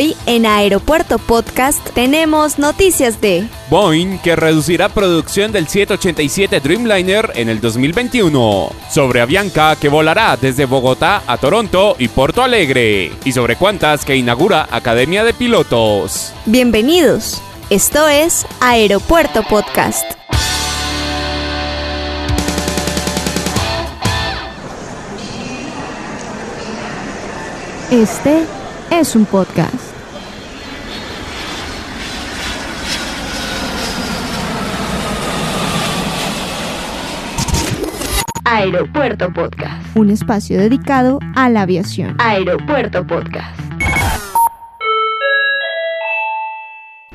Hoy en Aeropuerto Podcast tenemos noticias de Boeing que reducirá producción del 787 Dreamliner en el 2021, sobre Avianca que volará desde Bogotá a Toronto y Porto Alegre, y sobre Cuantas que inaugura Academia de Pilotos. Bienvenidos, esto es Aeropuerto Podcast. Este es un podcast. Aeropuerto Podcast. Un espacio dedicado a la aviación. Aeropuerto Podcast.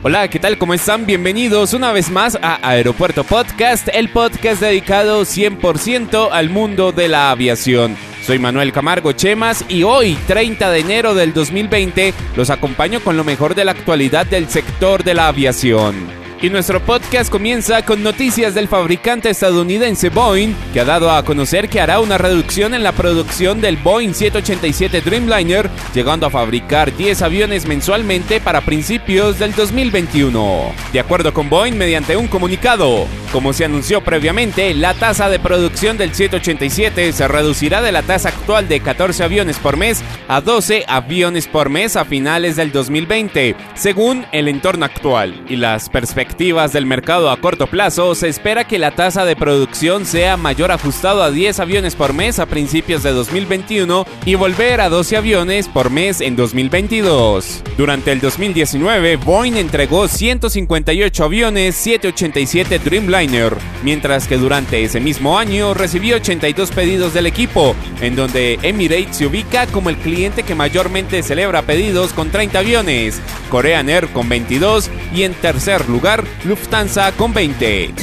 Hola, ¿qué tal? ¿Cómo están? Bienvenidos una vez más a Aeropuerto Podcast, el podcast dedicado 100% al mundo de la aviación. Soy Manuel Camargo Chemas y hoy, 30 de enero del 2020, los acompaño con lo mejor de la actualidad del sector de la aviación. Y nuestro podcast comienza con noticias del fabricante estadounidense Boeing, que ha dado a conocer que hará una reducción en la producción del Boeing 787 Dreamliner, llegando a fabricar 10 aviones mensualmente para principios del 2021. De acuerdo con Boeing, mediante un comunicado, como se anunció previamente, la tasa de producción del 787 se reducirá de la tasa actual de 14 aviones por mes a 12 aviones por mes a finales del 2020, según el entorno actual y las perspectivas del mercado a corto plazo, se espera que la tasa de producción sea mayor ajustado a 10 aviones por mes a principios de 2021 y volver a 12 aviones por mes en 2022. Durante el 2019, Boeing entregó 158 aviones 787 Dreamliner, mientras que durante ese mismo año recibió 82 pedidos del equipo, en donde Emirates se ubica como el cliente que mayormente celebra pedidos con 30 aviones, Korean Air con 22 y en tercer lugar Lufthansa con 20.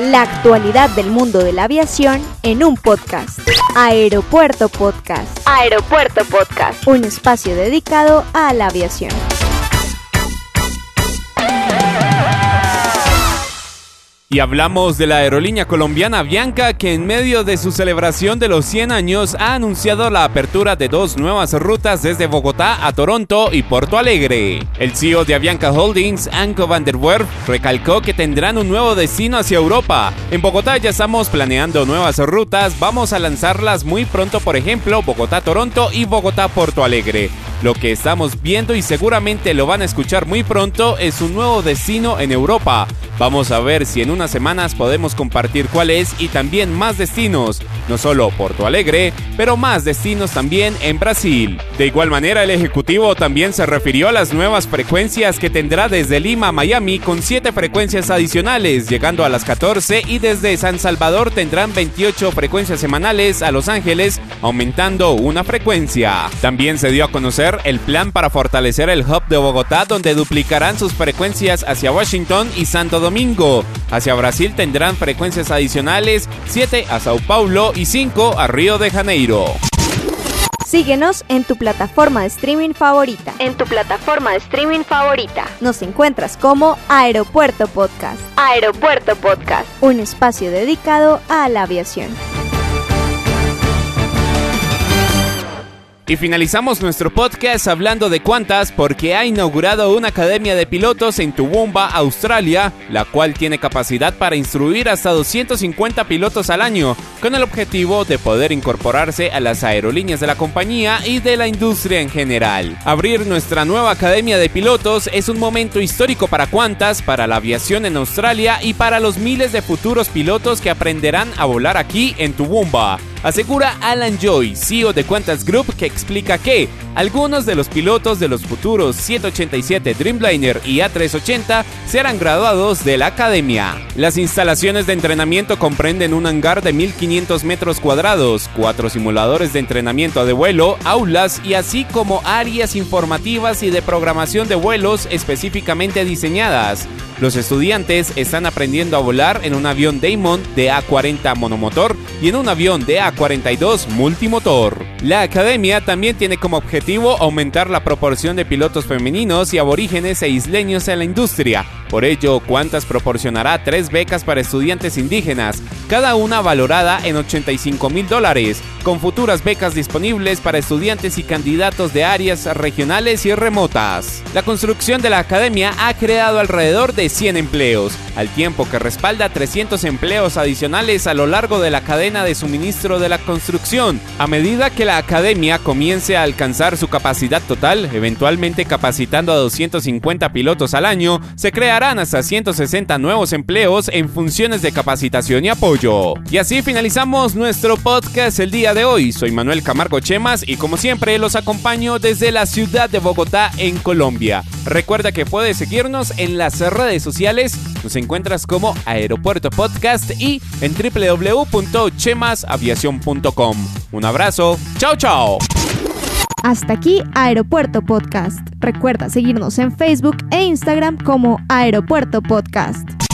La actualidad del mundo de la aviación en un podcast. Aeropuerto Podcast. Aeropuerto Podcast. Un espacio dedicado a la aviación. Y hablamos de la aerolínea colombiana Bianca que en medio de su celebración de los 100 años ha anunciado la apertura de dos nuevas rutas desde Bogotá a Toronto y Porto Alegre. El CEO de Avianca Holdings, Anko van der Werf, recalcó que tendrán un nuevo destino hacia Europa. En Bogotá ya estamos planeando nuevas rutas, vamos a lanzarlas muy pronto, por ejemplo, Bogotá-Toronto y Bogotá-Porto Alegre. Lo que estamos viendo y seguramente lo van a escuchar muy pronto es un nuevo destino en Europa. Vamos a ver si en unas semanas podemos compartir cuál es y también más destinos, no solo Porto Alegre, pero más destinos también en Brasil. De igual manera, el ejecutivo también se refirió a las nuevas frecuencias que tendrá desde Lima a Miami con 7 frecuencias adicionales, llegando a las 14 y desde San Salvador tendrán 28 frecuencias semanales a Los Ángeles, aumentando una frecuencia. También se dio a conocer el plan para fortalecer el hub de Bogotá donde duplicarán sus frecuencias hacia Washington y Santo Domingo. Hacia Brasil tendrán frecuencias adicionales 7 a Sao Paulo y 5 a Río de Janeiro. Síguenos en tu plataforma de streaming favorita. En tu plataforma de streaming favorita. Nos encuentras como Aeropuerto Podcast. Aeropuerto Podcast. Un espacio dedicado a la aviación. Y finalizamos nuestro podcast hablando de cuántas porque ha inaugurado una academia de pilotos en Toowoomba, Australia, la cual tiene capacidad para instruir hasta 250 pilotos al año, con el objetivo de poder incorporarse a las aerolíneas de la compañía y de la industria en general. Abrir nuestra nueva academia de pilotos es un momento histórico para cuantas, para la aviación en Australia y para los miles de futuros pilotos que aprenderán a volar aquí en Toowoomba asegura Alan Joy, CEO de Qantas Group, que explica que algunos de los pilotos de los futuros 787 Dreamliner y A380 serán graduados de la academia. Las instalaciones de entrenamiento comprenden un hangar de 1500 metros cuadrados, cuatro simuladores de entrenamiento de vuelo, aulas y así como áreas informativas y de programación de vuelos específicamente diseñadas. Los estudiantes están aprendiendo a volar en un avión Damon de A40 monomotor y en un avión de A42 multimotor. La academia también tiene como objetivo aumentar la proporción de pilotos femeninos y aborígenes e isleños en la industria. Por ello, Qantas proporcionará tres becas para estudiantes indígenas, cada una valorada en 85 mil dólares, con futuras becas disponibles para estudiantes y candidatos de áreas regionales y remotas. La construcción de la academia ha creado alrededor de 100 empleos, al tiempo que respalda 300 empleos adicionales a lo largo de la cadena de suministro de la construcción. A medida que la academia comience a alcanzar su capacidad total, eventualmente capacitando a 250 pilotos al año, se crearán hasta 160 nuevos empleos en funciones de capacitación y apoyo. Y así finalizamos nuestro podcast el día de hoy. Soy Manuel Camargo Chemas y como siempre los acompaño desde la ciudad de Bogotá en Colombia. Recuerda que puedes seguirnos en las redes sociales. Nos encuentras como Aeropuerto Podcast y en www.chemasaviación.com. Un abrazo. Chao, chao. Hasta aquí Aeropuerto Podcast. Recuerda seguirnos en Facebook e Instagram como Aeropuerto Podcast.